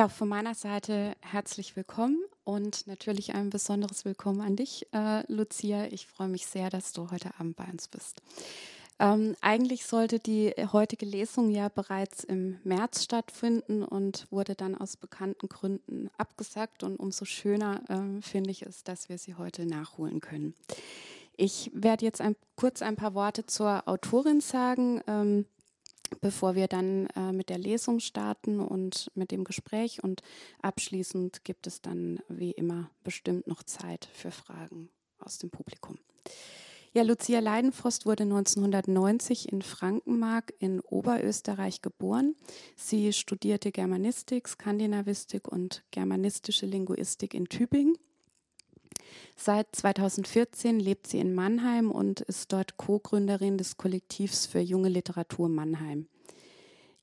Ja, von meiner Seite herzlich willkommen und natürlich ein besonderes Willkommen an dich, äh, Lucia. Ich freue mich sehr, dass du heute Abend bei uns bist. Ähm, eigentlich sollte die heutige Lesung ja bereits im März stattfinden und wurde dann aus bekannten Gründen abgesagt. Und umso schöner äh, finde ich es, dass wir sie heute nachholen können. Ich werde jetzt ein, kurz ein paar Worte zur Autorin sagen. Ähm, bevor wir dann äh, mit der Lesung starten und mit dem Gespräch. Und abschließend gibt es dann wie immer bestimmt noch Zeit für Fragen aus dem Publikum. Ja, Lucia Leidenfrost wurde 1990 in Frankenmark in Oberösterreich geboren. Sie studierte Germanistik, Skandinavistik und germanistische Linguistik in Tübingen Seit 2014 lebt sie in Mannheim und ist dort Co-Gründerin des Kollektivs für junge Literatur Mannheim.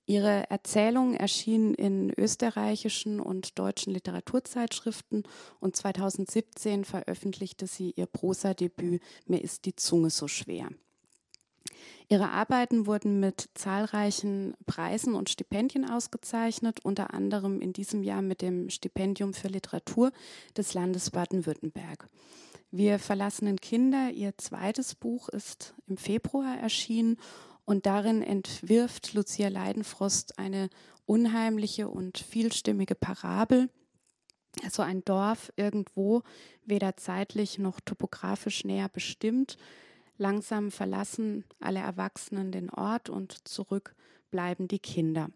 Ihre Erzählungen erschienen in österreichischen und deutschen Literaturzeitschriften und 2017 veröffentlichte sie ihr Prosadebüt Mir ist die Zunge so schwer. Ihre Arbeiten wurden mit zahlreichen Preisen und Stipendien ausgezeichnet, unter anderem in diesem Jahr mit dem Stipendium für Literatur des Landes Baden-Württemberg. Wir verlassenen Kinder, ihr zweites Buch, ist im Februar erschienen und darin entwirft Lucia Leidenfrost eine unheimliche und vielstimmige Parabel, also ein Dorf irgendwo, weder zeitlich noch topografisch näher bestimmt, Langsam verlassen alle Erwachsenen den Ort und zurück bleiben die Kinder.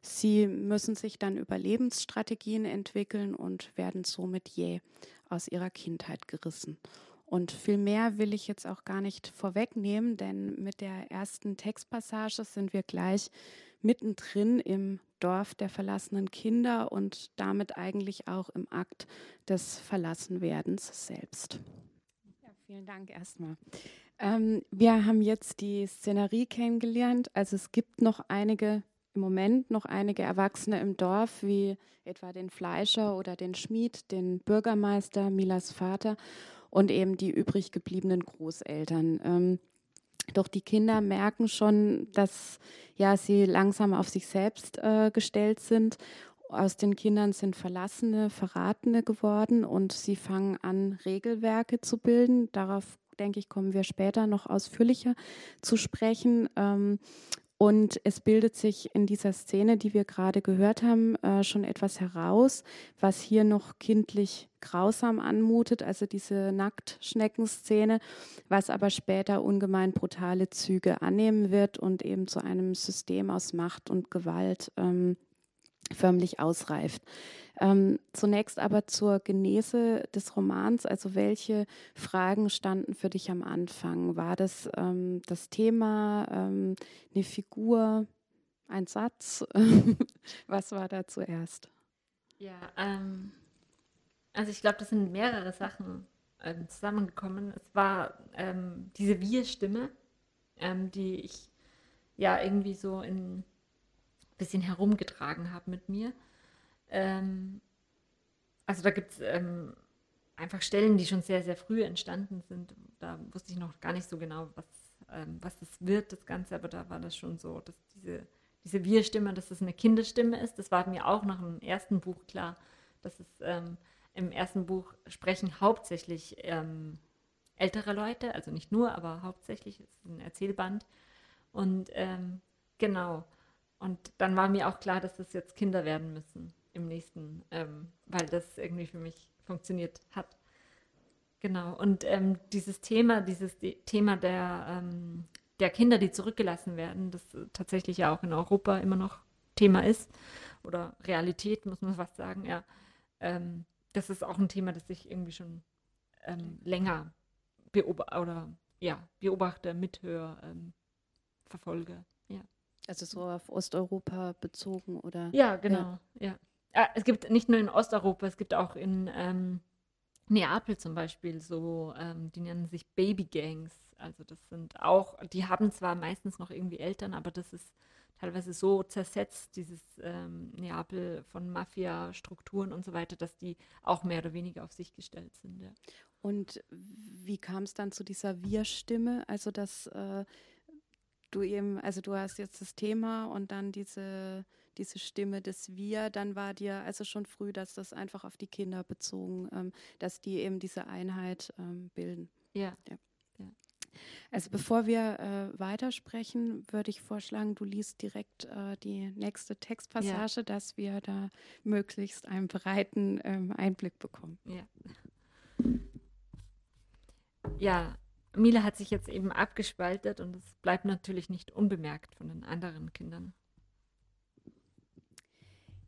Sie müssen sich dann Überlebensstrategien entwickeln und werden somit jäh aus ihrer Kindheit gerissen. Und viel mehr will ich jetzt auch gar nicht vorwegnehmen, denn mit der ersten Textpassage sind wir gleich mittendrin im Dorf der verlassenen Kinder und damit eigentlich auch im Akt des Verlassenwerdens selbst. Ja, vielen Dank erstmal. Ähm, wir haben jetzt die Szenerie kennengelernt. Also es gibt noch einige, im Moment noch einige Erwachsene im Dorf, wie etwa den Fleischer oder den Schmied, den Bürgermeister, Milas Vater und eben die übrig gebliebenen Großeltern. Ähm, doch die Kinder merken schon, dass ja sie langsam auf sich selbst äh, gestellt sind. Aus den Kindern sind Verlassene, Verratene geworden und sie fangen an, Regelwerke zu bilden. Darauf denke ich, kommen wir später noch ausführlicher zu sprechen. Ähm, und es bildet sich in dieser Szene, die wir gerade gehört haben, äh, schon etwas heraus, was hier noch kindlich grausam anmutet, also diese Nacktschneckenszene, was aber später ungemein brutale Züge annehmen wird und eben zu einem System aus Macht und Gewalt ähm, förmlich ausreift. Ähm, zunächst aber zur Genese des Romans, also welche Fragen standen für dich am Anfang? War das ähm, das Thema, ähm, eine Figur, ein Satz? Was war da zuerst? Ja, ähm, also ich glaube, das sind mehrere Sachen ähm, zusammengekommen. Es war ähm, diese Wir-Stimme, die ich ja irgendwie so in bisschen herumgetragen habe mit mir. Ähm, also da gibt es ähm, einfach Stellen, die schon sehr, sehr früh entstanden sind. Da wusste ich noch gar nicht so genau, was, ähm, was das wird, das Ganze, aber da war das schon so, dass diese, diese Wir-Stimme, dass das eine Kinderstimme ist. Das war mir auch nach dem ersten Buch klar, dass es ähm, im ersten Buch sprechen hauptsächlich ähm, ältere Leute, also nicht nur, aber hauptsächlich, es ist ein Erzählband. Und ähm, genau, und dann war mir auch klar, dass das jetzt Kinder werden müssen im nächsten, ähm, weil das irgendwie für mich funktioniert hat. Genau. Und ähm, dieses Thema, dieses Thema der, ähm, der Kinder, die zurückgelassen werden, das tatsächlich ja auch in Europa immer noch Thema ist oder Realität, muss man fast sagen, ja. Ähm, das ist auch ein Thema, das ich irgendwie schon ähm, länger beobachte oder ja, beobachte, mithöre, ähm, verfolge. Also so auf Osteuropa bezogen oder? Ja, genau. Ja. ja. Es gibt nicht nur in Osteuropa, es gibt auch in ähm, Neapel zum Beispiel so, ähm, die nennen sich Babygangs. Also das sind auch, die haben zwar meistens noch irgendwie Eltern, aber das ist teilweise so zersetzt, dieses ähm, Neapel von Mafia-Strukturen und so weiter, dass die auch mehr oder weniger auf sich gestellt sind. Ja. Und wie kam es dann zu dieser Wir-Stimme? Also dass äh, du eben, also du hast jetzt das Thema und dann diese, diese Stimme des Wir, dann war dir also schon früh, dass das einfach auf die Kinder bezogen, ähm, dass die eben diese Einheit ähm, bilden. Ja. ja. Also bevor wir äh, weitersprechen, würde ich vorschlagen, du liest direkt äh, die nächste Textpassage, ja. dass wir da möglichst einen breiten ähm, Einblick bekommen. Ja. Ja, Mila hat sich jetzt eben abgespaltet und es bleibt natürlich nicht unbemerkt von den anderen Kindern.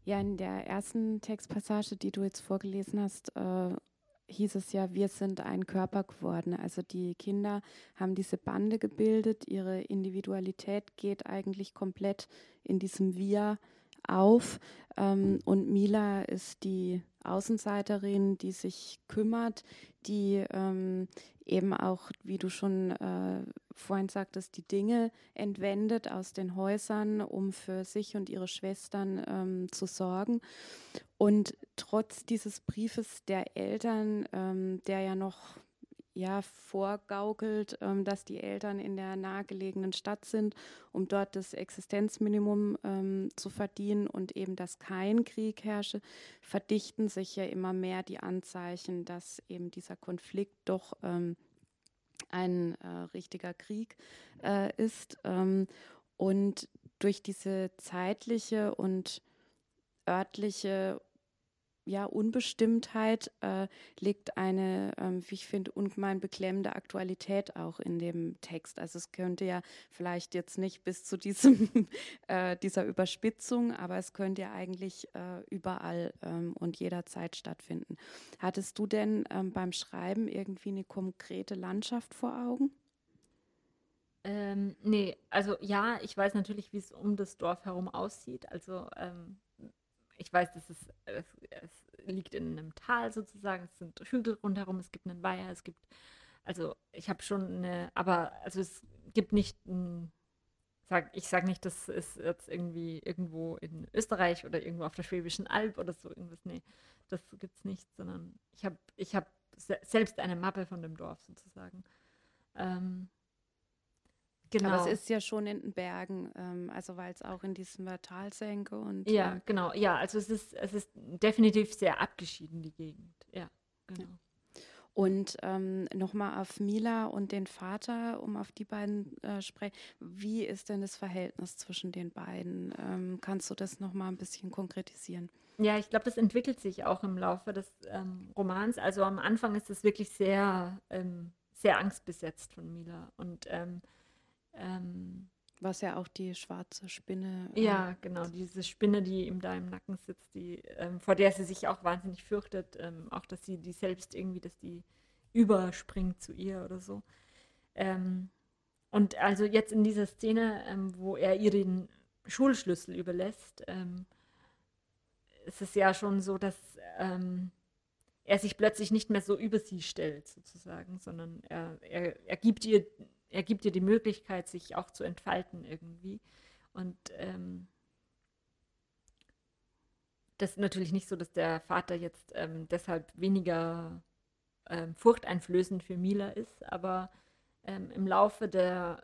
Ja, in der ersten Textpassage, die du jetzt vorgelesen hast, äh, hieß es ja, wir sind ein Körper geworden. Also die Kinder haben diese Bande gebildet, ihre Individualität geht eigentlich komplett in diesem Wir auf. Ähm, und Mila ist die Außenseiterin, die sich kümmert, die ähm, eben auch, wie du schon äh, vorhin sagtest, die Dinge entwendet aus den Häusern, um für sich und ihre Schwestern ähm, zu sorgen. Und trotz dieses Briefes der Eltern, ähm, der ja noch ja, vorgaukelt, ähm, dass die Eltern in der nahegelegenen Stadt sind, um dort das Existenzminimum ähm, zu verdienen und eben, dass kein Krieg herrsche, verdichten sich ja immer mehr die Anzeichen, dass eben dieser Konflikt doch ähm, ein äh, richtiger Krieg äh, ist. Ähm, und durch diese zeitliche und örtliche ja, Unbestimmtheit äh, liegt eine, ähm, wie ich finde, ungemein beklemmende Aktualität auch in dem Text. Also es könnte ja vielleicht jetzt nicht bis zu diesem, äh, dieser Überspitzung, aber es könnte ja eigentlich äh, überall ähm, und jederzeit stattfinden. Hattest du denn ähm, beim Schreiben irgendwie eine konkrete Landschaft vor Augen? Ähm, nee, also ja, ich weiß natürlich, wie es um das Dorf herum aussieht. Also ähm, ich weiß, dass es, es, es, liegt in einem Tal sozusagen, es sind Hügel rundherum, es gibt einen Weiher, es gibt, also ich habe schon eine, aber also es gibt nicht ein, sag, ich sage nicht, das ist jetzt irgendwie irgendwo in Österreich oder irgendwo auf der Schwäbischen Alb oder so irgendwas, nee, das gibt es nicht, sondern ich habe ich hab selbst eine Mappe von dem Dorf sozusagen. Ähm, Genau. Aber es genau. ist ja schon in den Bergen, ähm, also weil es auch in diesem Talsenke und. Ja, äh, genau. Ja, also es ist, es ist definitiv sehr abgeschieden, die Gegend. Ja, genau. Ja. Und ähm, nochmal auf Mila und den Vater, um auf die beiden äh, sprechen. Wie ist denn das Verhältnis zwischen den beiden? Ähm, kannst du das nochmal ein bisschen konkretisieren? Ja, ich glaube, das entwickelt sich auch im Laufe des ähm, Romans. Also am Anfang ist es wirklich sehr, ähm, sehr angstbesetzt von Mila. Und ähm, ähm, was ja auch die schwarze Spinne. Äh, ja, genau, diese Spinne, die ihm da im Nacken sitzt, die, ähm, vor der sie sich auch wahnsinnig fürchtet, ähm, auch dass sie die selbst irgendwie, dass die überspringt zu ihr oder so. Ähm, und also jetzt in dieser Szene, ähm, wo er ihr den Schulschlüssel überlässt, ähm, ist es ja schon so, dass er sich plötzlich nicht mehr so über sie stellt, sozusagen, sondern er, er, er gibt ihr er gibt dir die Möglichkeit, sich auch zu entfalten irgendwie. Und ähm, das ist natürlich nicht so, dass der Vater jetzt ähm, deshalb weniger ähm, furchteinflößend für Mila ist, aber ähm, im Laufe der,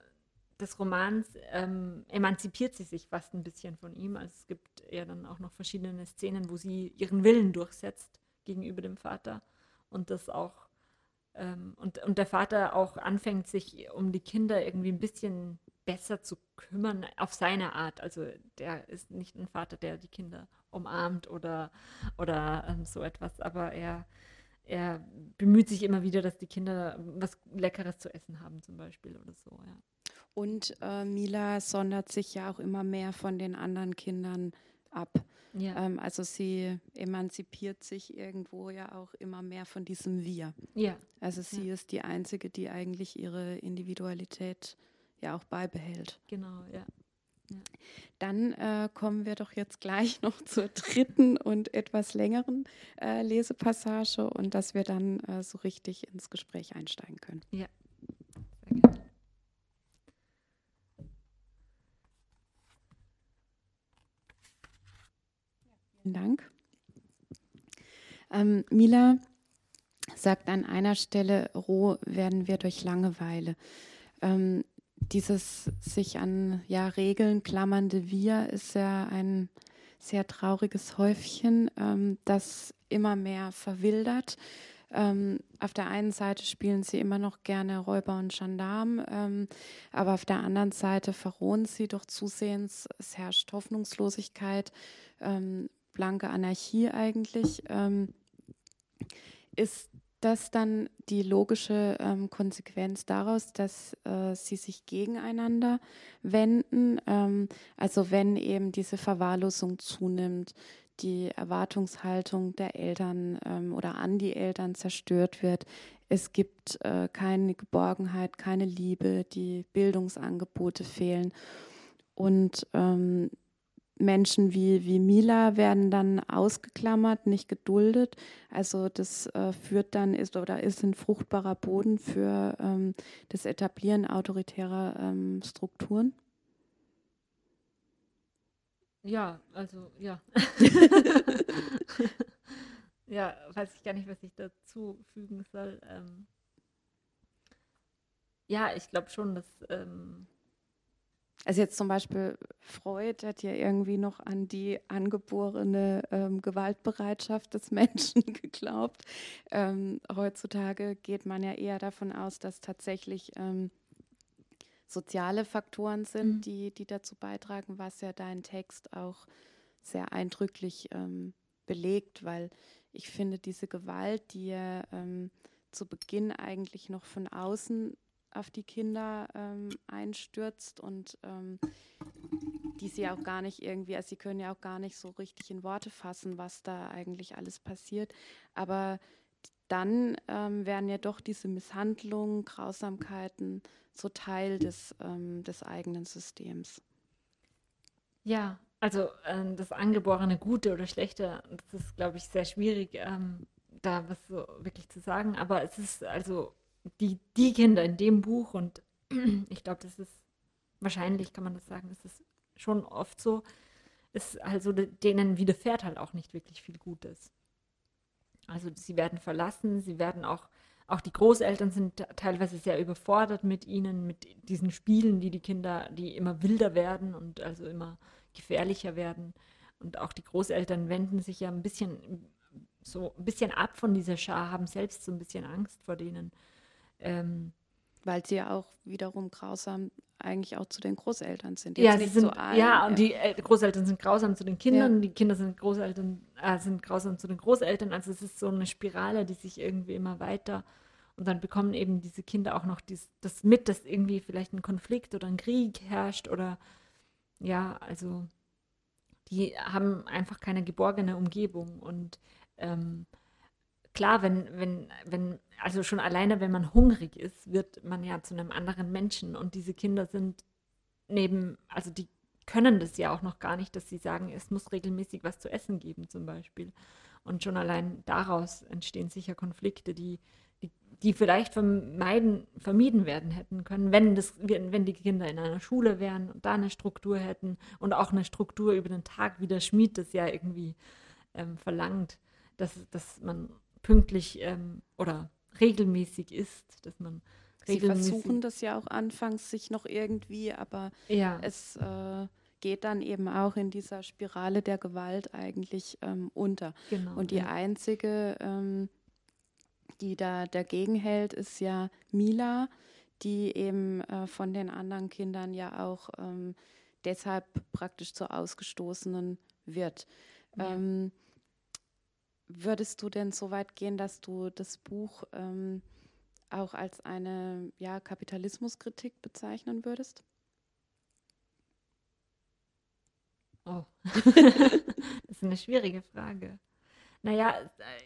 des Romans ähm, emanzipiert sie sich fast ein bisschen von ihm. Also es gibt ja dann auch noch verschiedene Szenen, wo sie ihren Willen durchsetzt gegenüber dem Vater und das auch und, und der Vater auch anfängt, sich um die Kinder irgendwie ein bisschen besser zu kümmern auf seine Art. Also der ist nicht ein Vater, der die Kinder umarmt oder, oder ähm, so etwas, aber er, er bemüht sich immer wieder, dass die Kinder was Leckeres zu essen haben zum Beispiel oder so, ja. Und äh, Mila sondert sich ja auch immer mehr von den anderen Kindern ab. Ja. Ähm, also sie emanzipiert sich irgendwo ja auch immer mehr von diesem Wir. Ja. Also sie ja. ist die Einzige, die eigentlich ihre Individualität ja auch beibehält. Genau, ja. ja. Dann äh, kommen wir doch jetzt gleich noch zur dritten und etwas längeren äh, Lesepassage und dass wir dann äh, so richtig ins Gespräch einsteigen können. Ja. Vielen Dank. Ähm, Mila sagt an einer Stelle, roh werden wir durch Langeweile. Ähm, dieses sich an ja, Regeln klammernde Wir ist ja ein sehr trauriges Häufchen, ähm, das immer mehr verwildert. Ähm, auf der einen Seite spielen sie immer noch gerne Räuber und Gendarm, ähm, aber auf der anderen Seite verrohen sie doch zusehends, es herrscht Hoffnungslosigkeit, ähm, blanke Anarchie eigentlich. Ähm, ist das dann die logische ähm, Konsequenz daraus, dass äh, sie sich gegeneinander wenden? Ähm, also wenn eben diese Verwahrlosung zunimmt, die Erwartungshaltung der Eltern ähm, oder an die Eltern zerstört wird. Es gibt äh, keine Geborgenheit, keine Liebe, die Bildungsangebote fehlen. Und ähm, Menschen wie, wie Mila werden dann ausgeklammert, nicht geduldet. Also das äh, führt dann ist oder ist ein fruchtbarer Boden für ähm, das Etablieren autoritärer ähm, Strukturen. Ja, also ja. ja, weiß ich gar nicht, was ich dazu fügen soll. Ähm, ja, ich glaube schon, dass ähm, also jetzt zum Beispiel Freud hat ja irgendwie noch an die angeborene ähm, Gewaltbereitschaft des Menschen geglaubt. Ähm, heutzutage geht man ja eher davon aus, dass tatsächlich ähm, soziale Faktoren sind, mhm. die, die dazu beitragen, was ja dein Text auch sehr eindrücklich ähm, belegt, weil ich finde, diese Gewalt, die ja ähm, zu Beginn eigentlich noch von außen auf die Kinder ähm, einstürzt und ähm, die sie auch gar nicht irgendwie, also sie können ja auch gar nicht so richtig in Worte fassen, was da eigentlich alles passiert. Aber dann ähm, werden ja doch diese Misshandlungen, Grausamkeiten so Teil des, ähm, des eigenen Systems. Ja, also ähm, das angeborene Gute oder Schlechte, das ist, glaube ich, sehr schwierig, ähm, da was so wirklich zu sagen. Aber es ist also die, die Kinder in dem Buch und ich glaube, das ist wahrscheinlich, kann man das sagen, das ist schon oft so, ist also denen widerfährt halt auch nicht wirklich viel Gutes. Also sie werden verlassen, sie werden auch, auch die Großeltern sind teilweise sehr überfordert mit ihnen, mit diesen Spielen, die die Kinder, die immer wilder werden und also immer gefährlicher werden. Und auch die Großeltern wenden sich ja ein bisschen so ein bisschen ab von dieser Schar, haben selbst so ein bisschen Angst vor denen. Ähm, Weil sie ja auch wiederum grausam eigentlich auch zu den Großeltern sind. Ja, sie sind, so allen, ja, und die äh, Großeltern sind grausam zu den Kindern, ja. die Kinder sind Großeltern, äh, sind grausam zu den Großeltern. Also es ist so eine Spirale, die sich irgendwie immer weiter und dann bekommen eben diese Kinder auch noch dies, das mit, dass irgendwie vielleicht ein Konflikt oder ein Krieg herrscht oder ja, also die haben einfach keine geborgene Umgebung und ähm, klar, wenn, wenn, wenn, also schon alleine, wenn man hungrig ist, wird man ja zu einem anderen Menschen. Und diese Kinder sind neben, also die können das ja auch noch gar nicht, dass sie sagen, es muss regelmäßig was zu essen geben, zum Beispiel. Und schon allein daraus entstehen sicher Konflikte, die, die, die vielleicht vermeiden, vermieden werden hätten können, wenn, das, wenn die Kinder in einer Schule wären und da eine Struktur hätten und auch eine Struktur über den Tag, wie der Schmied das ja irgendwie ähm, verlangt, dass, dass man pünktlich ähm, oder regelmäßig ist, dass man Sie versuchen das ja auch anfangs sich noch irgendwie, aber ja. es äh, geht dann eben auch in dieser Spirale der Gewalt eigentlich ähm, unter. Genau, Und die ja. einzige, ähm, die da dagegen hält, ist ja Mila, die eben äh, von den anderen Kindern ja auch ähm, deshalb praktisch zur Ausgestoßenen wird. Ja. Würdest du denn so weit gehen, dass du das Buch ähm, auch als eine ja, Kapitalismuskritik bezeichnen würdest? Oh, das ist eine schwierige Frage. Naja,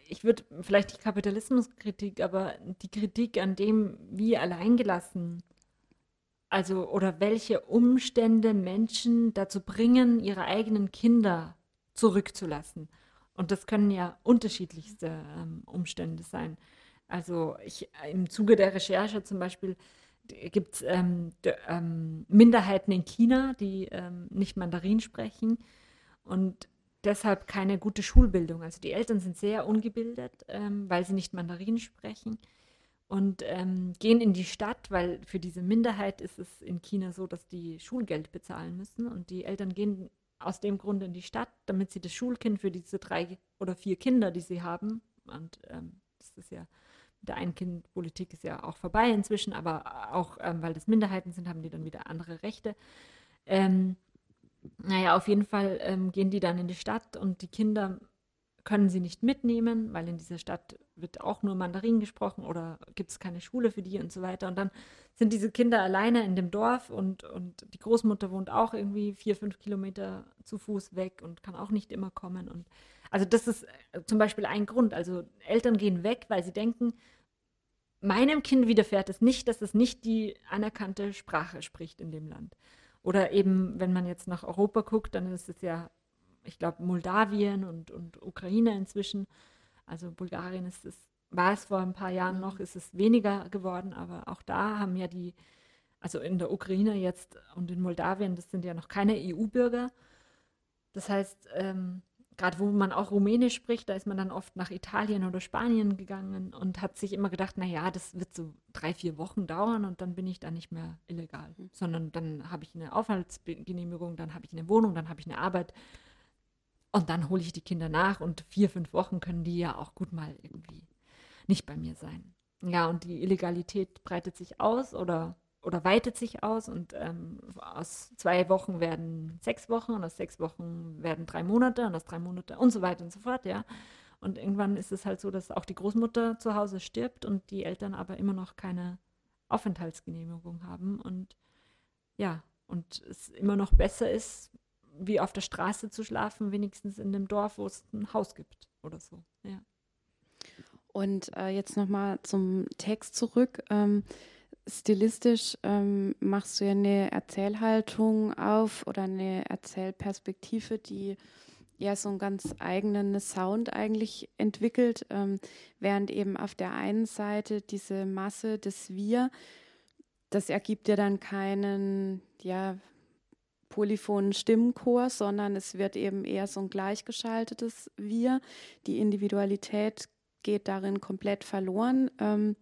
ich würde vielleicht die Kapitalismuskritik, aber die Kritik an dem, wie alleingelassen, also oder welche Umstände Menschen dazu bringen, ihre eigenen Kinder zurückzulassen. Und das können ja unterschiedlichste ähm, Umstände sein. Also ich, im Zuge der Recherche zum Beispiel gibt es ähm, ähm, Minderheiten in China, die ähm, nicht Mandarin sprechen und deshalb keine gute Schulbildung. Also die Eltern sind sehr ungebildet, ähm, weil sie nicht Mandarin sprechen. und ähm, gehen in die Stadt, weil für diese Minderheit ist es in China so, dass die Schulgeld bezahlen müssen und die Eltern gehen aus dem Grund in die Stadt, damit sie das Schulkind für diese drei oder vier Kinder, die sie haben, und ähm, das ist ja der Ein-Kind-Politik ist ja auch vorbei inzwischen, aber auch ähm, weil das Minderheiten sind, haben die dann wieder andere Rechte. Ähm, naja, auf jeden Fall ähm, gehen die dann in die Stadt und die Kinder können sie nicht mitnehmen, weil in dieser Stadt wird auch nur Mandarin gesprochen oder gibt es keine Schule für die und so weiter. Und dann sind diese Kinder alleine in dem Dorf und, und die Großmutter wohnt auch irgendwie vier, fünf Kilometer zu Fuß weg und kann auch nicht immer kommen. Und also das ist äh, zum Beispiel ein Grund. Also Eltern gehen weg, weil sie denken, meinem Kind widerfährt es nicht, dass es nicht die anerkannte Sprache spricht in dem Land. Oder eben, wenn man jetzt nach Europa guckt, dann ist es ja ich glaube, Moldawien und, und Ukraine inzwischen. Also Bulgarien ist es, war es vor ein paar Jahren noch, ist es weniger geworden, aber auch da haben ja die, also in der Ukraine jetzt und in Moldawien, das sind ja noch keine EU-Bürger. Das heißt, ähm, gerade wo man auch Rumänisch spricht, da ist man dann oft nach Italien oder Spanien gegangen und hat sich immer gedacht, naja, das wird so drei, vier Wochen dauern und dann bin ich da nicht mehr illegal, mhm. sondern dann habe ich eine Aufenthaltsgenehmigung, dann habe ich eine Wohnung, dann habe ich eine Arbeit und dann hole ich die Kinder nach und vier, fünf Wochen können die ja auch gut mal irgendwie nicht bei mir sein. Ja, und die Illegalität breitet sich aus oder, oder weitet sich aus und ähm, aus zwei Wochen werden sechs Wochen und aus sechs Wochen werden drei Monate und aus drei Monate und so weiter und so fort, ja. Und irgendwann ist es halt so, dass auch die Großmutter zu Hause stirbt und die Eltern aber immer noch keine Aufenthaltsgenehmigung haben und ja, und es immer noch besser ist, wie auf der Straße zu schlafen, wenigstens in dem Dorf, wo es ein Haus gibt oder so. Ja. Und äh, jetzt nochmal zum Text zurück. Ähm, stilistisch ähm, machst du ja eine Erzählhaltung auf oder eine Erzählperspektive, die ja so einen ganz eigenen Sound eigentlich entwickelt, ähm, während eben auf der einen Seite diese Masse des Wir, das ergibt ja dann keinen, ja, polyphonen Stimmenchor, sondern es wird eben eher so ein gleichgeschaltetes Wir. Die Individualität geht darin komplett verloren. Ähm,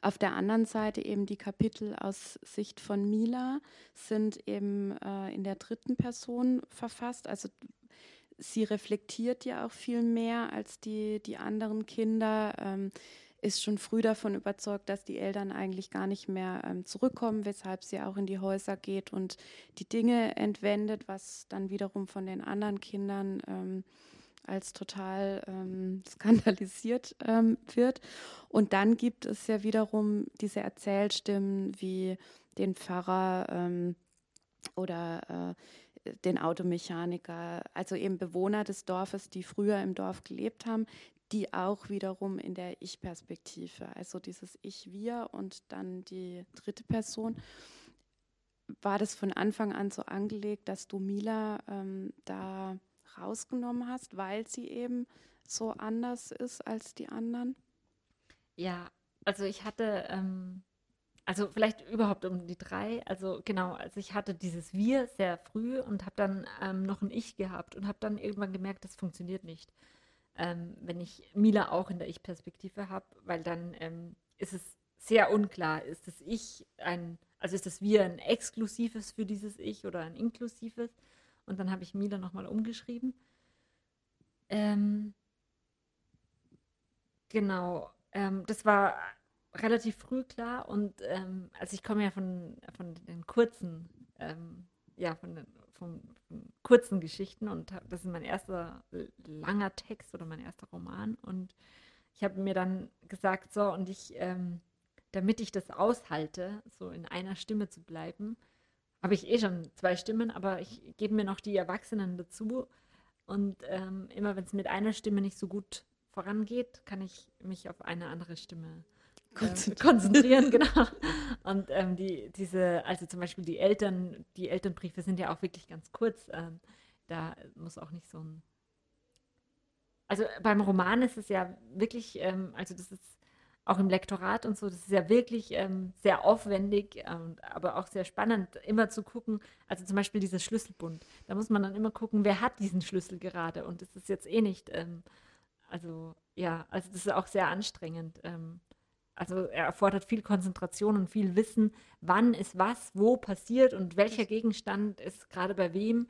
auf der anderen Seite eben die Kapitel aus Sicht von Mila sind eben äh, in der dritten Person verfasst. Also sie reflektiert ja auch viel mehr als die, die anderen Kinder. Ähm, ist schon früh davon überzeugt, dass die Eltern eigentlich gar nicht mehr ähm, zurückkommen, weshalb sie auch in die Häuser geht und die Dinge entwendet, was dann wiederum von den anderen Kindern ähm, als total ähm, skandalisiert ähm, wird. Und dann gibt es ja wiederum diese Erzählstimmen wie den Pfarrer ähm, oder äh, den Automechaniker, also eben Bewohner des Dorfes, die früher im Dorf gelebt haben, die auch wiederum in der Ich-Perspektive, also dieses Ich-Wir und dann die dritte Person. War das von Anfang an so angelegt, dass du Mila ähm, da rausgenommen hast, weil sie eben so anders ist als die anderen? Ja, also ich hatte, ähm, also vielleicht überhaupt um die drei, also genau, also ich hatte dieses Wir sehr früh und habe dann ähm, noch ein Ich gehabt und habe dann irgendwann gemerkt, das funktioniert nicht ähm, wenn ich Mila auch in der Ich-Perspektive habe, weil dann ähm, ist es sehr unklar, ist das Ich ein, also ist das Wir ein exklusives für dieses Ich oder ein inklusives? Und dann habe ich Mila nochmal umgeschrieben. Ähm, genau, ähm, das war relativ früh klar und ähm, also ich komme ja von, von den kurzen, ähm, ja, von den von, kurzen Geschichten und das ist mein erster langer Text oder mein erster Roman. Und ich habe mir dann gesagt, so, und ich, ähm, damit ich das aushalte, so in einer Stimme zu bleiben, habe ich eh schon zwei Stimmen, aber ich gebe mir noch die Erwachsenen dazu. Und ähm, immer wenn es mit einer Stimme nicht so gut vorangeht, kann ich mich auf eine andere Stimme konzentrieren. konzentrieren, genau. Und ähm, die, diese, also zum Beispiel die Eltern, die Elternbriefe sind ja auch wirklich ganz kurz. Ähm, da muss auch nicht so ein. Also beim Roman ist es ja wirklich, ähm, also das ist auch im Lektorat und so, das ist ja wirklich ähm, sehr aufwendig, ähm, aber auch sehr spannend, immer zu gucken. Also zum Beispiel dieser Schlüsselbund. Da muss man dann immer gucken, wer hat diesen Schlüssel gerade und es ist jetzt eh nicht. Ähm, also ja, also das ist auch sehr anstrengend. Ähm, also er erfordert viel Konzentration und viel Wissen, wann ist was, wo passiert und welcher Gegenstand ist gerade bei wem,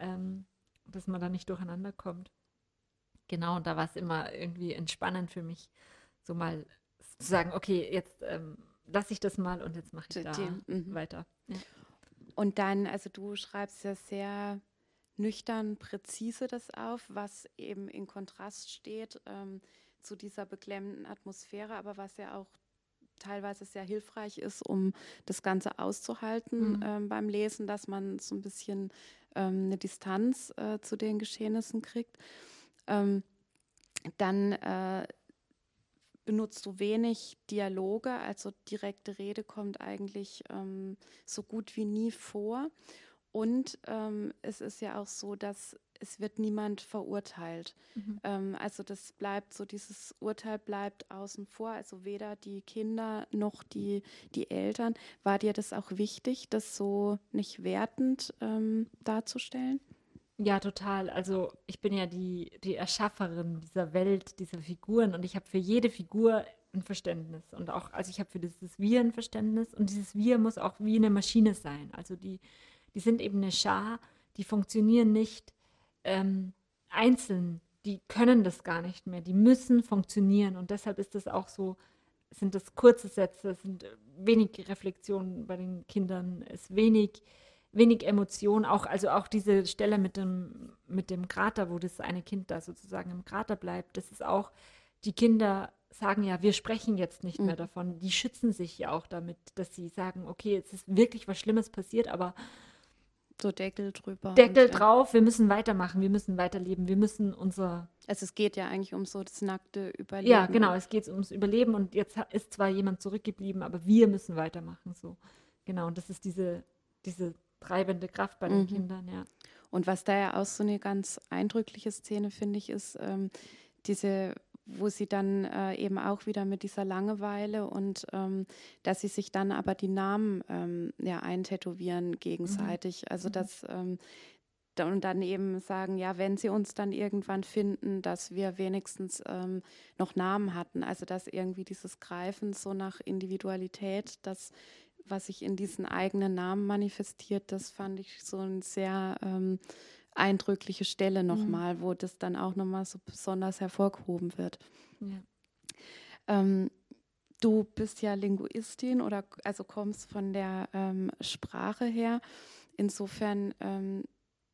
ähm, dass man da nicht durcheinander kommt. Genau, und da war es immer irgendwie entspannend für mich, so mal zu sagen, okay, jetzt ähm, lasse ich das mal und jetzt mache ich da mhm. weiter. Ja. Und dann, also du schreibst ja sehr nüchtern, präzise das auf, was eben in Kontrast steht ähm, zu dieser beklemmenden Atmosphäre, aber was ja auch teilweise sehr hilfreich ist, um das Ganze auszuhalten mhm. ähm, beim Lesen, dass man so ein bisschen ähm, eine Distanz äh, zu den Geschehnissen kriegt. Ähm, dann äh, benutzt du wenig Dialoge, also direkte Rede kommt eigentlich ähm, so gut wie nie vor. Und ähm, es ist ja auch so, dass es wird niemand verurteilt. Mhm. Ähm, also das bleibt so, dieses Urteil bleibt außen vor, also weder die Kinder noch die, die Eltern. War dir das auch wichtig, das so nicht wertend ähm, darzustellen? Ja, total. Also ich bin ja die, die Erschafferin dieser Welt, dieser Figuren und ich habe für jede Figur ein Verständnis und auch, also ich habe für dieses Wir ein Verständnis und dieses Wir muss auch wie eine Maschine sein. Also die, die sind eben eine Schar, die funktionieren nicht ähm, einzeln, die können das gar nicht mehr, die müssen funktionieren und deshalb ist das auch so, sind das kurze Sätze, sind wenig Reflexionen bei den Kindern, ist wenig, wenig Emotion, auch, also auch diese Stelle mit dem, mit dem Krater, wo das eine Kind da sozusagen im Krater bleibt, das ist auch, die Kinder sagen ja, wir sprechen jetzt nicht mhm. mehr davon. Die schützen sich ja auch damit, dass sie sagen, okay, es ist wirklich was Schlimmes passiert, aber so Deckel drüber. Deckel und, drauf, wir müssen weitermachen, wir müssen weiterleben, wir müssen unser. Also es geht ja eigentlich um so das nackte Überleben. Ja, genau, es geht ums Überleben und jetzt ist zwar jemand zurückgeblieben, aber wir müssen weitermachen. So. Genau, und das ist diese, diese treibende Kraft bei den mhm. Kindern, ja. Und was da ja auch so eine ganz eindrückliche Szene, finde ich, ist ähm, diese wo sie dann äh, eben auch wieder mit dieser Langeweile und ähm, dass sie sich dann aber die Namen ähm, ja eintätowieren gegenseitig. Mhm. Also mhm. dass ähm, und dann eben sagen, ja, wenn sie uns dann irgendwann finden, dass wir wenigstens ähm, noch Namen hatten. Also dass irgendwie dieses Greifen so nach Individualität, das, was sich in diesen eigenen Namen manifestiert, das fand ich so ein sehr ähm, eindrückliche Stelle nochmal, mhm. wo das dann auch nochmal so besonders hervorgehoben wird. Ja. Ähm, du bist ja Linguistin oder also kommst von der ähm, Sprache her. Insofern, ähm,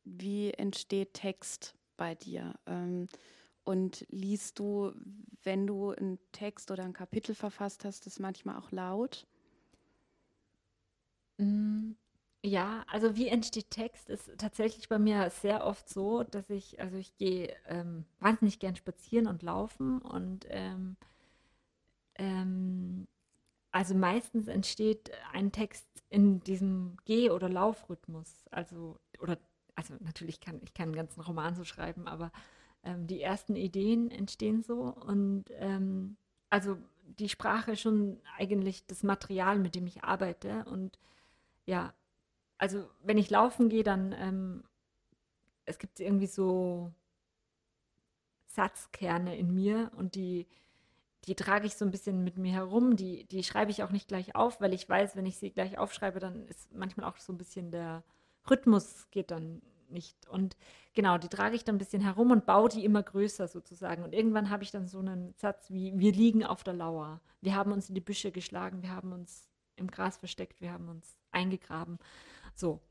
wie entsteht Text bei dir? Ähm, und liest du, wenn du einen Text oder ein Kapitel verfasst hast, das manchmal auch laut? Mhm. Ja, also wie entsteht Text, ist tatsächlich bei mir sehr oft so, dass ich, also ich gehe ähm, wahnsinnig gern spazieren und laufen und ähm, ähm, also meistens entsteht ein Text in diesem Geh- oder Laufrhythmus. Also, oder, also natürlich kann ich keinen ganzen Roman so schreiben, aber ähm, die ersten Ideen entstehen so und ähm, also die Sprache schon eigentlich das Material, mit dem ich arbeite und ja, also wenn ich laufen gehe, dann ähm, es gibt irgendwie so Satzkerne in mir und die, die trage ich so ein bisschen mit mir herum. Die, die schreibe ich auch nicht gleich auf, weil ich weiß, wenn ich sie gleich aufschreibe, dann ist manchmal auch so ein bisschen der Rhythmus geht dann nicht. Und genau, die trage ich dann ein bisschen herum und baue die immer größer sozusagen. Und irgendwann habe ich dann so einen Satz wie, wir liegen auf der Lauer. Wir haben uns in die Büsche geschlagen, wir haben uns im Gras versteckt, wir haben uns eingegraben. So.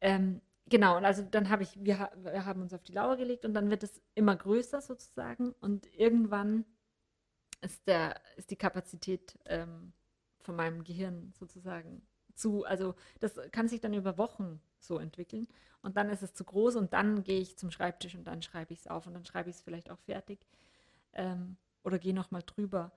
Ähm, genau, und also dann habe ich, wir, wir haben uns auf die Lauer gelegt und dann wird es immer größer sozusagen und irgendwann ist, der, ist die Kapazität ähm, von meinem Gehirn sozusagen zu, also das kann sich dann über Wochen so entwickeln und dann ist es zu groß und dann gehe ich zum Schreibtisch und dann schreibe ich es auf und dann schreibe ich es vielleicht auch fertig ähm, oder gehe nochmal drüber.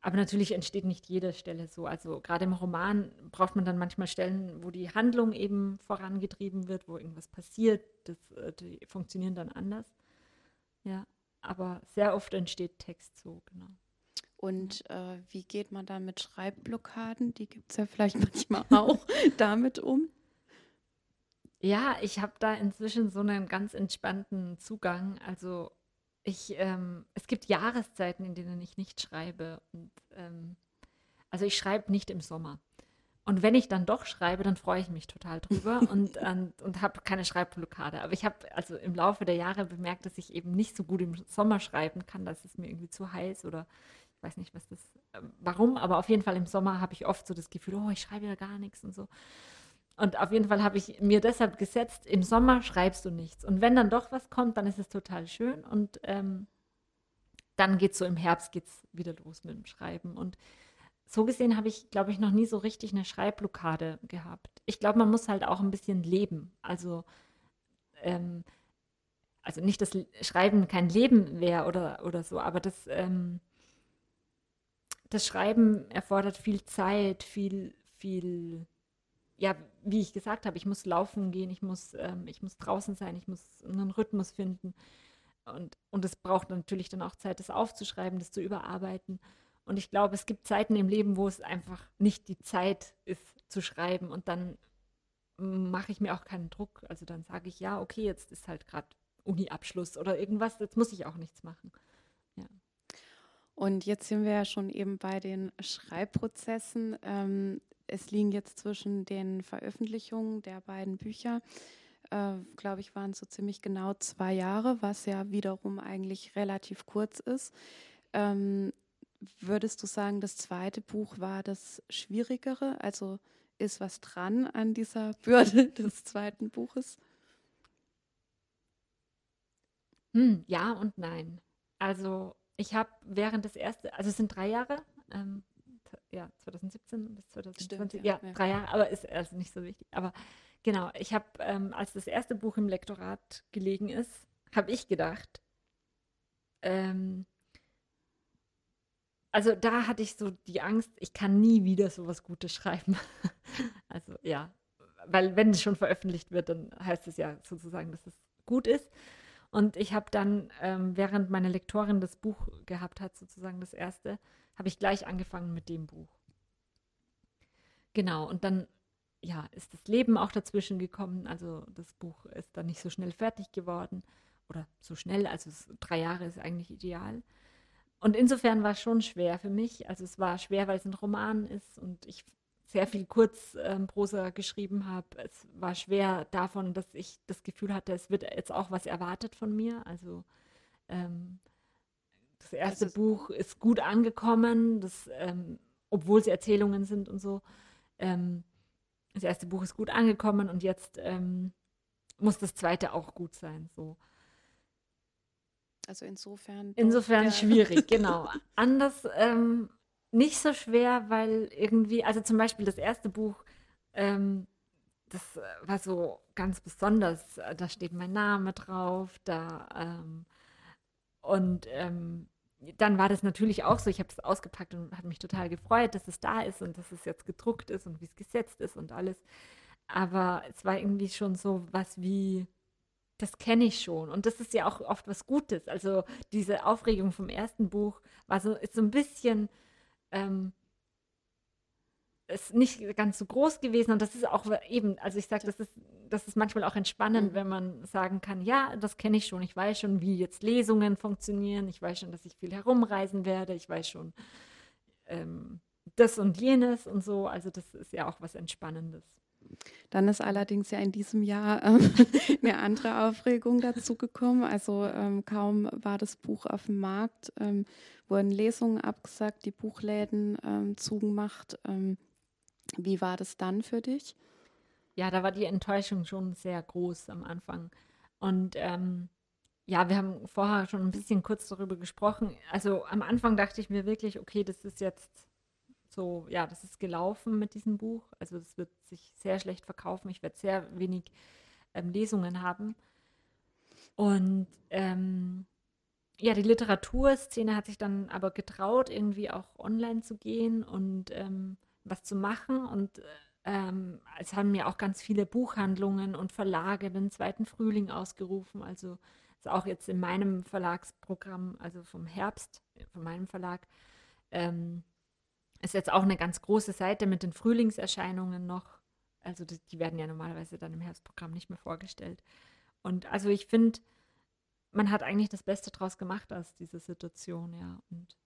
Aber natürlich entsteht nicht jede Stelle so. Also gerade im Roman braucht man dann manchmal Stellen, wo die Handlung eben vorangetrieben wird, wo irgendwas passiert. Das, äh, die funktionieren dann anders. Ja, aber sehr oft entsteht Text so, genau. Und äh, wie geht man da mit Schreibblockaden? Die gibt es ja vielleicht manchmal auch damit um. Ja, ich habe da inzwischen so einen ganz entspannten Zugang. Also ich, ähm, es gibt Jahreszeiten, in denen ich nicht schreibe. Und ähm, Also ich schreibe nicht im Sommer. Und wenn ich dann doch schreibe, dann freue ich mich total drüber und, und, und habe keine Schreibblockade. Aber ich habe also im Laufe der Jahre bemerkt, dass ich eben nicht so gut im Sommer schreiben kann, dass es mir irgendwie zu heiß oder ich weiß nicht, was das, äh, warum, aber auf jeden Fall im Sommer habe ich oft so das Gefühl, oh, ich schreibe ja gar nichts und so. Und auf jeden Fall habe ich mir deshalb gesetzt, im Sommer schreibst du nichts. Und wenn dann doch was kommt, dann ist es total schön. Und ähm, dann geht es so im Herbst geht's wieder los mit dem Schreiben. Und so gesehen habe ich, glaube ich, noch nie so richtig eine Schreibblockade gehabt. Ich glaube, man muss halt auch ein bisschen leben. Also, ähm, also nicht, dass Schreiben kein Leben wäre oder, oder so, aber das, ähm, das Schreiben erfordert viel Zeit, viel, viel, ja, wie ich gesagt habe, ich muss laufen gehen, ich muss, ähm, ich muss draußen sein, ich muss einen Rhythmus finden. Und, und es braucht natürlich dann auch Zeit, das aufzuschreiben, das zu überarbeiten. Und ich glaube, es gibt Zeiten im Leben, wo es einfach nicht die Zeit ist zu schreiben. Und dann mache ich mir auch keinen Druck. Also dann sage ich, ja, okay, jetzt ist halt gerade Uni-Abschluss oder irgendwas, jetzt muss ich auch nichts machen. Ja. Und jetzt sind wir ja schon eben bei den Schreibprozessen. Ähm, es liegen jetzt zwischen den Veröffentlichungen der beiden Bücher, äh, glaube ich, waren es so ziemlich genau zwei Jahre, was ja wiederum eigentlich relativ kurz ist. Ähm, Würdest du sagen, das zweite Buch war das Schwierigere? Also ist was dran an dieser Bürde des zweiten Buches? Hm, ja und nein. Also ich habe während des ersten, also es sind drei Jahre, ähm, ja, 2017 bis 2020, Stimmt, ja, ja, drei Jahre, aber ist also nicht so wichtig. Aber genau, ich habe, ähm, als das erste Buch im Lektorat gelegen ist, habe ich gedacht, ähm, also da hatte ich so die Angst, ich kann nie wieder so was Gutes schreiben. also ja, weil wenn es schon veröffentlicht wird, dann heißt es ja sozusagen, dass es gut ist. Und ich habe dann, ähm, während meine Lektorin das Buch gehabt hat, sozusagen das erste, habe ich gleich angefangen mit dem Buch. Genau, und dann ja, ist das Leben auch dazwischen gekommen. Also das Buch ist dann nicht so schnell fertig geworden oder so schnell, also es, drei Jahre ist eigentlich ideal. Und insofern war es schon schwer für mich. Also es war schwer, weil es ein Roman ist und ich sehr viel Kurzprosa ähm, geschrieben habe. Es war schwer davon, dass ich das Gefühl hatte, es wird jetzt auch was erwartet von mir. Also ähm, das erste also, Buch ist gut angekommen, das, ähm, obwohl es Erzählungen sind und so. Ähm, das erste Buch ist gut angekommen und jetzt ähm, muss das zweite auch gut sein. So. Also insofern. Insofern ja. schwierig, genau. Anders ähm, nicht so schwer, weil irgendwie, also zum Beispiel das erste Buch, ähm, das war so ganz besonders. Da steht mein Name drauf, da ähm, und ähm, dann war das natürlich auch so. Ich habe es ausgepackt und habe mich total gefreut, dass es da ist und dass es jetzt gedruckt ist und wie es gesetzt ist und alles. Aber es war irgendwie schon so was wie das kenne ich schon. Und das ist ja auch oft was Gutes. Also diese Aufregung vom ersten Buch war so, ist so ein bisschen ähm, ist nicht ganz so groß gewesen. Und das ist auch eben, also ich sage, das ist, das ist manchmal auch entspannend, mhm. wenn man sagen kann, ja, das kenne ich schon. Ich weiß schon, wie jetzt Lesungen funktionieren. Ich weiß schon, dass ich viel herumreisen werde. Ich weiß schon ähm, das und jenes und so. Also das ist ja auch was Entspannendes. Dann ist allerdings ja in diesem Jahr äh, eine andere Aufregung dazugekommen. Also ähm, kaum war das Buch auf dem Markt, ähm, wurden Lesungen abgesagt, die Buchläden ähm, zugemacht. Wie war das dann für dich? Ja, da war die Enttäuschung schon sehr groß am Anfang. Und ähm, ja, wir haben vorher schon ein bisschen kurz darüber gesprochen. Also am Anfang dachte ich mir wirklich, okay, das ist jetzt so, ja, das ist gelaufen mit diesem Buch. Also es wird sich sehr schlecht verkaufen. Ich werde sehr wenig ähm, Lesungen haben. Und ähm, ja, die Literaturszene hat sich dann aber getraut, irgendwie auch online zu gehen und ähm, was zu machen. Und ähm, es haben mir auch ganz viele Buchhandlungen und Verlage den zweiten Frühling ausgerufen. Also ist auch jetzt in meinem Verlagsprogramm, also vom Herbst, von meinem Verlag, ähm, ist jetzt auch eine ganz große Seite mit den Frühlingserscheinungen noch. Also die, die werden ja normalerweise dann im Herbstprogramm nicht mehr vorgestellt. Und also ich finde, man hat eigentlich das Beste draus gemacht aus dieser Situation, ja. Und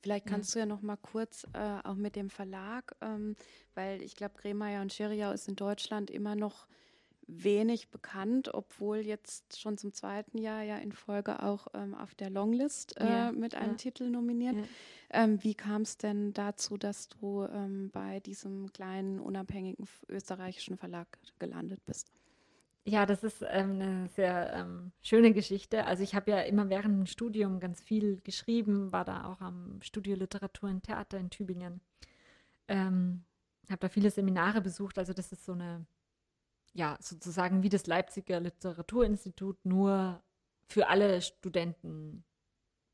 Vielleicht kannst ja. du ja noch mal kurz äh, auch mit dem Verlag, ähm, weil ich glaube, Kremeyer und Scheriau ist in Deutschland immer noch wenig bekannt, obwohl jetzt schon zum zweiten Jahr ja in Folge auch ähm, auf der Longlist äh, ja, mit einem ja. Titel nominiert. Ja. Ähm, wie kam es denn dazu, dass du ähm, bei diesem kleinen unabhängigen österreichischen Verlag gelandet bist? Ja, das ist ähm, eine sehr ähm, schöne Geschichte. Also ich habe ja immer während dem Studium ganz viel geschrieben, war da auch am Studio Literatur und Theater in Tübingen. Ähm, habe da viele Seminare besucht. Also das ist so eine ja, sozusagen wie das Leipziger Literaturinstitut, nur für alle Studenten,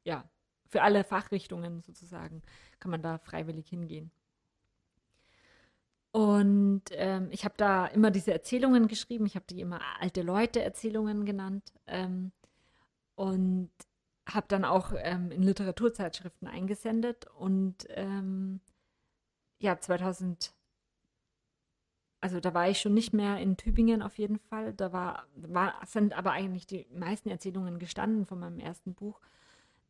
ja, für alle Fachrichtungen sozusagen, kann man da freiwillig hingehen. Und ähm, ich habe da immer diese Erzählungen geschrieben, ich habe die immer alte Leute-Erzählungen genannt ähm, und habe dann auch ähm, in Literaturzeitschriften eingesendet und ähm, ja, 2000 also da war ich schon nicht mehr in Tübingen auf jeden Fall. Da war, war sind aber eigentlich die meisten Erzählungen gestanden von meinem ersten Buch.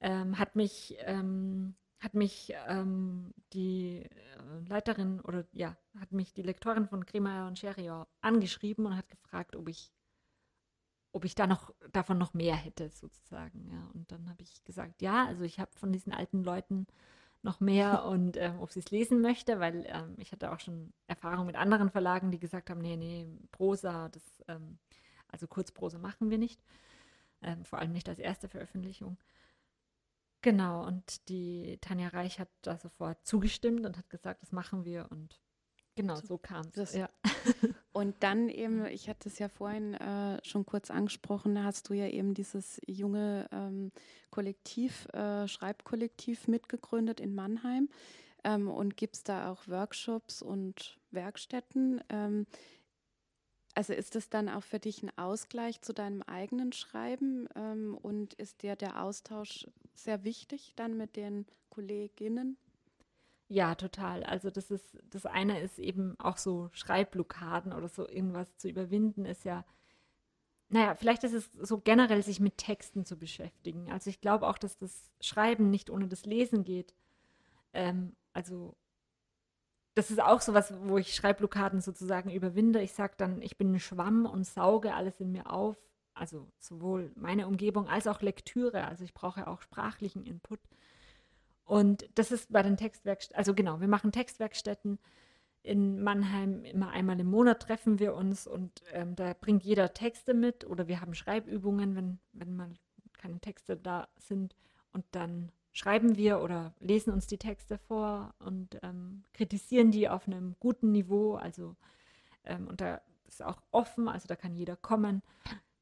Ähm, hat mich, ähm, hat mich ähm, die äh, Leiterin oder ja, hat mich die Lektorin von Kremeyer und Scheriau angeschrieben und hat gefragt, ob ich, ob ich da noch davon noch mehr hätte, sozusagen. Ja. Und dann habe ich gesagt, ja, also ich habe von diesen alten Leuten noch mehr und ähm, ob sie es lesen möchte, weil ähm, ich hatte auch schon Erfahrung mit anderen Verlagen, die gesagt haben, nee, nee, Prosa, das, ähm, also Kurzprosa machen wir nicht, ähm, vor allem nicht als erste Veröffentlichung. Genau, und die Tanja Reich hat da sofort zugestimmt und hat gesagt, das machen wir und genau, so kam es. Ja. Und dann eben, ich hatte es ja vorhin äh, schon kurz angesprochen, hast du ja eben dieses junge ähm, Kollektiv, äh, Schreibkollektiv mitgegründet in Mannheim ähm, und gibst da auch Workshops und Werkstätten. Ähm, also ist das dann auch für dich ein Ausgleich zu deinem eigenen Schreiben ähm, und ist dir der Austausch sehr wichtig dann mit den Kolleginnen? Ja, total. Also das ist, das eine ist eben auch so Schreibblockaden oder so irgendwas zu überwinden, ist ja, naja, vielleicht ist es so generell, sich mit Texten zu beschäftigen. Also ich glaube auch, dass das Schreiben nicht ohne das Lesen geht. Ähm, also das ist auch so was, wo ich Schreibblockaden sozusagen überwinde. Ich sage dann, ich bin ein Schwamm und sauge alles in mir auf. Also sowohl meine Umgebung als auch Lektüre. Also ich brauche auch sprachlichen Input. Und das ist bei den Textwerkstätten, also genau, wir machen Textwerkstätten in Mannheim. Immer einmal im Monat treffen wir uns und ähm, da bringt jeder Texte mit oder wir haben Schreibübungen, wenn, wenn mal keine Texte da sind. Und dann schreiben wir oder lesen uns die Texte vor und ähm, kritisieren die auf einem guten Niveau. Also, ähm, und da ist auch offen, also da kann jeder kommen.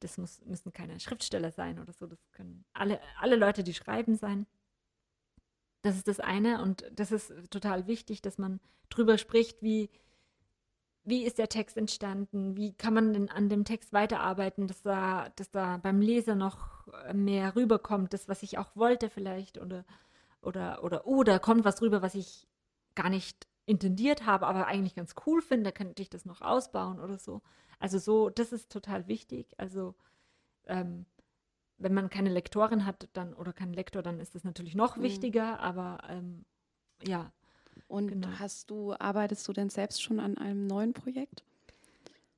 Das muss, müssen keine Schriftsteller sein oder so, das können alle, alle Leute, die schreiben, sein. Das ist das eine und das ist total wichtig, dass man drüber spricht, wie, wie ist der Text entstanden, wie kann man denn an dem Text weiterarbeiten, dass da, dass da beim Leser noch mehr rüberkommt, das, was ich auch wollte vielleicht oder, oder, oder, oh, da kommt was rüber, was ich gar nicht intendiert habe, aber eigentlich ganz cool finde, könnte ich das noch ausbauen oder so. Also so, das ist total wichtig. Also ähm, wenn man keine Lektorin hat, dann oder keinen Lektor, dann ist das natürlich noch mhm. wichtiger, aber ähm, ja. Und genau. hast du, arbeitest du denn selbst schon an einem neuen Projekt?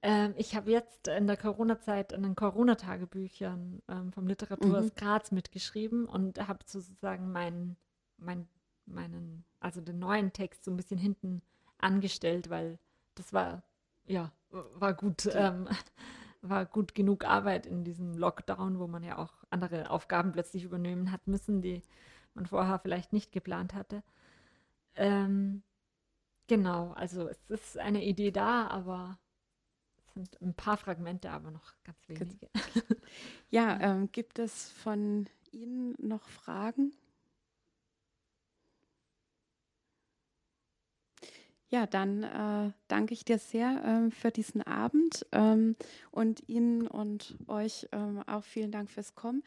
Ähm, ich habe jetzt in der Corona-Zeit an den Corona-Tagebüchern ähm, vom Literaturhaus mhm. Graz mitgeschrieben und habe sozusagen meinen, mein, meinen, also den neuen Text so ein bisschen hinten angestellt, weil das war, ja, war gut. Ähm, war gut genug Arbeit in diesem Lockdown, wo man ja auch andere Aufgaben plötzlich übernehmen hat müssen, die man vorher vielleicht nicht geplant hatte. Ähm, genau, also es ist eine Idee da, aber es sind ein paar Fragmente, aber noch ganz wenige. Ja, ähm, gibt es von Ihnen noch Fragen? Ja, dann äh, danke ich dir sehr ähm, für diesen Abend ähm, und Ihnen und euch ähm, auch vielen Dank fürs Kommen.